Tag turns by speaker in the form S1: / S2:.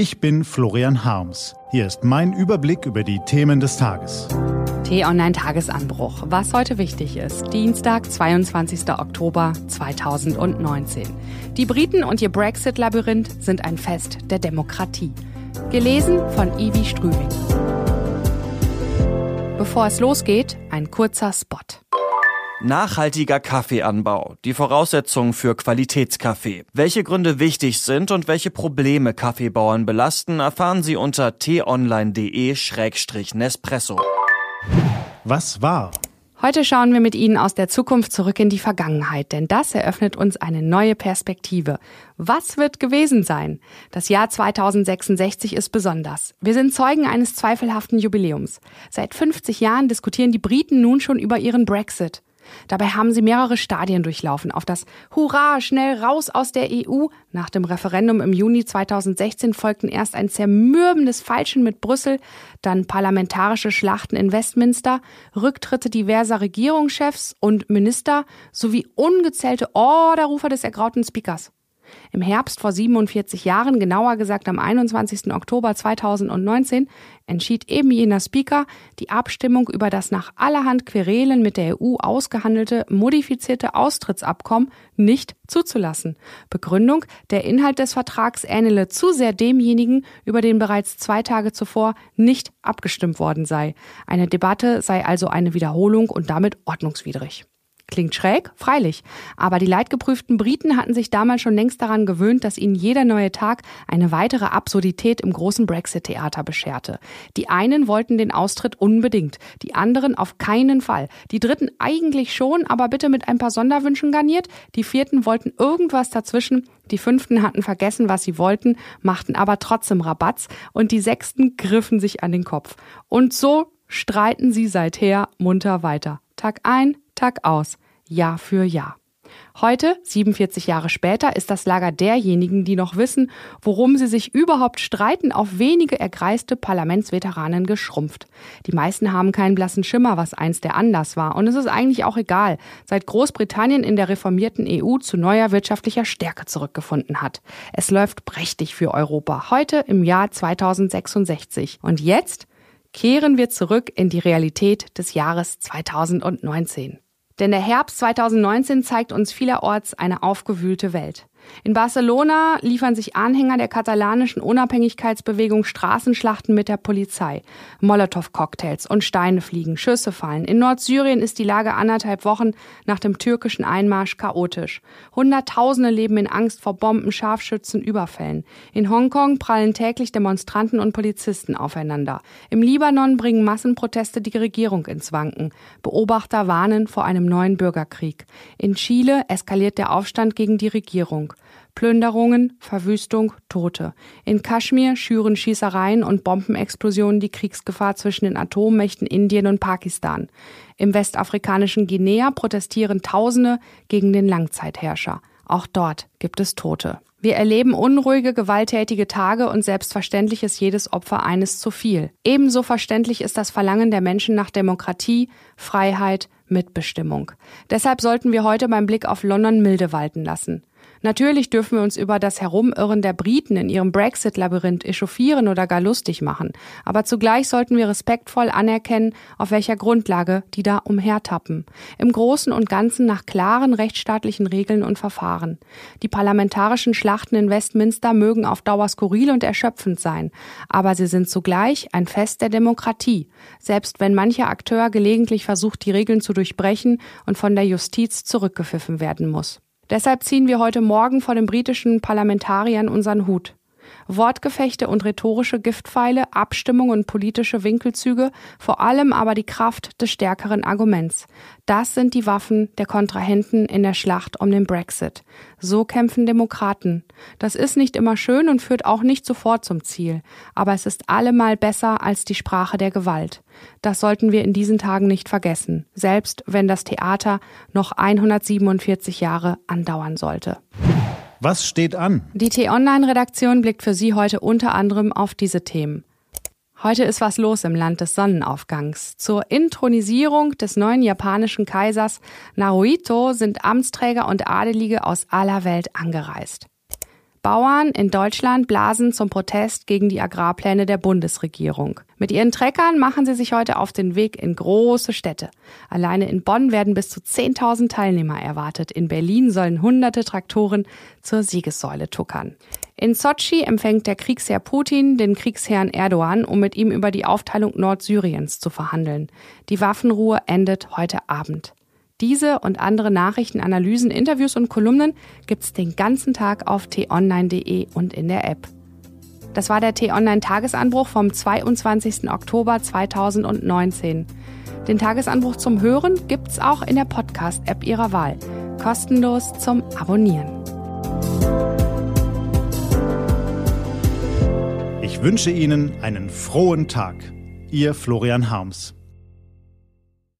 S1: Ich bin Florian Harms. Hier ist mein Überblick über die Themen des Tages.
S2: T-Online-Tagesanbruch. Was heute wichtig ist. Dienstag, 22. Oktober 2019. Die Briten und ihr Brexit-Labyrinth sind ein Fest der Demokratie. Gelesen von Ivi Strüving. Bevor es losgeht, ein kurzer Spot.
S3: Nachhaltiger Kaffeeanbau. Die Voraussetzungen für Qualitätskaffee. Welche Gründe wichtig sind und welche Probleme Kaffeebauern belasten, erfahren Sie unter t-online.de-nespresso.
S1: Was war?
S2: Heute schauen wir mit Ihnen aus der Zukunft zurück in die Vergangenheit, denn das eröffnet uns eine neue Perspektive. Was wird gewesen sein? Das Jahr 2066 ist besonders. Wir sind Zeugen eines zweifelhaften Jubiläums. Seit 50 Jahren diskutieren die Briten nun schon über ihren Brexit. Dabei haben sie mehrere Stadien durchlaufen. Auf das Hurra, schnell raus aus der EU. Nach dem Referendum im Juni 2016 folgten erst ein zermürbendes Feilschen mit Brüssel, dann parlamentarische Schlachten in Westminster, Rücktritte diverser Regierungschefs und Minister sowie ungezählte Orderrufer des ergrauten Speakers. Im Herbst vor 47 Jahren, genauer gesagt am 21. Oktober 2019, entschied eben jener Speaker, die Abstimmung über das nach allerhand Querelen mit der EU ausgehandelte modifizierte Austrittsabkommen nicht zuzulassen. Begründung, der Inhalt des Vertrags ähnele zu sehr demjenigen, über den bereits zwei Tage zuvor nicht abgestimmt worden sei. Eine Debatte sei also eine Wiederholung und damit ordnungswidrig. Klingt schräg, freilich. Aber die leidgeprüften Briten hatten sich damals schon längst daran gewöhnt, dass ihnen jeder neue Tag eine weitere Absurdität im großen Brexit-Theater bescherte. Die einen wollten den Austritt unbedingt, die anderen auf keinen Fall. Die dritten eigentlich schon, aber bitte mit ein paar Sonderwünschen garniert. Die vierten wollten irgendwas dazwischen. Die fünften hatten vergessen, was sie wollten, machten aber trotzdem Rabatz. Und die sechsten griffen sich an den Kopf. Und so streiten sie seither munter weiter. Tag ein, Tag aus, Jahr für Jahr. Heute, 47 Jahre später, ist das Lager derjenigen, die noch wissen, worum sie sich überhaupt streiten, auf wenige ergreiste Parlamentsveteranen geschrumpft. Die meisten haben keinen blassen Schimmer, was einst der Anlass war. Und es ist eigentlich auch egal, seit Großbritannien in der reformierten EU zu neuer wirtschaftlicher Stärke zurückgefunden hat. Es läuft prächtig für Europa. Heute im Jahr 2066. Und jetzt kehren wir zurück in die Realität des Jahres 2019. Denn der Herbst 2019 zeigt uns vielerorts eine aufgewühlte Welt. In Barcelona liefern sich Anhänger der katalanischen Unabhängigkeitsbewegung Straßenschlachten mit der Polizei. Molotow-Cocktails und Steine fliegen, Schüsse fallen. In Nordsyrien ist die Lage anderthalb Wochen nach dem türkischen Einmarsch chaotisch. Hunderttausende leben in Angst vor Bomben, Scharfschützen, Überfällen. In Hongkong prallen täglich Demonstranten und Polizisten aufeinander. Im Libanon bringen Massenproteste die Regierung ins Wanken. Beobachter warnen vor einem neuen Bürgerkrieg. In Chile eskaliert der Aufstand gegen die Regierung. Plünderungen, Verwüstung, Tote. In Kaschmir schüren Schießereien und Bombenexplosionen die Kriegsgefahr zwischen den Atommächten Indien und Pakistan. Im westafrikanischen Guinea protestieren Tausende gegen den Langzeitherrscher. Auch dort gibt es Tote. Wir erleben unruhige, gewalttätige Tage und selbstverständlich ist jedes Opfer eines zu viel. Ebenso verständlich ist das Verlangen der Menschen nach Demokratie, Freiheit, Mitbestimmung. Deshalb sollten wir heute beim Blick auf London milde walten lassen. Natürlich dürfen wir uns über das Herumirren der Briten in ihrem Brexit-Labyrinth echauffieren oder gar lustig machen. Aber zugleich sollten wir respektvoll anerkennen, auf welcher Grundlage die da umhertappen. Im Großen und Ganzen nach klaren rechtsstaatlichen Regeln und Verfahren. Die parlamentarischen Schlachten in Westminster mögen auf Dauer skurril und erschöpfend sein. Aber sie sind zugleich ein Fest der Demokratie. Selbst wenn mancher Akteur gelegentlich versucht, die Regeln zu durchbrechen und von der Justiz zurückgepfiffen werden muss. Deshalb ziehen wir heute Morgen vor den britischen Parlamentariern unseren Hut. Wortgefechte und rhetorische Giftpfeile, Abstimmung und politische Winkelzüge, vor allem aber die Kraft des stärkeren Arguments. Das sind die Waffen der Kontrahenten in der Schlacht um den Brexit. So kämpfen Demokraten. Das ist nicht immer schön und führt auch nicht sofort zum Ziel, aber es ist allemal besser als die Sprache der Gewalt. Das sollten wir in diesen Tagen nicht vergessen, selbst wenn das Theater noch 147 Jahre andauern sollte.
S1: Was steht an?
S2: Die T-Online-Redaktion blickt für Sie heute unter anderem auf diese Themen. Heute ist was los im Land des Sonnenaufgangs. Zur Intronisierung des neuen japanischen Kaisers Naruhito sind Amtsträger und Adelige aus aller Welt angereist. Bauern in Deutschland blasen zum Protest gegen die Agrarpläne der Bundesregierung. Mit ihren Treckern machen sie sich heute auf den Weg in große Städte. Alleine in Bonn werden bis zu 10.000 Teilnehmer erwartet. In Berlin sollen hunderte Traktoren zur Siegessäule tuckern. In Sotschi empfängt der Kriegsherr Putin den Kriegsherrn Erdogan, um mit ihm über die Aufteilung Nordsyriens zu verhandeln. Die Waffenruhe endet heute Abend. Diese und andere Nachrichten, Analysen, Interviews und Kolumnen gibt's den ganzen Tag auf t-online.de und in der App. Das war der T-Online-Tagesanbruch vom 22. Oktober 2019. Den Tagesanbruch zum Hören gibt's auch in der Podcast-App Ihrer Wahl. Kostenlos zum Abonnieren.
S1: Ich wünsche Ihnen einen frohen Tag. Ihr Florian Harms.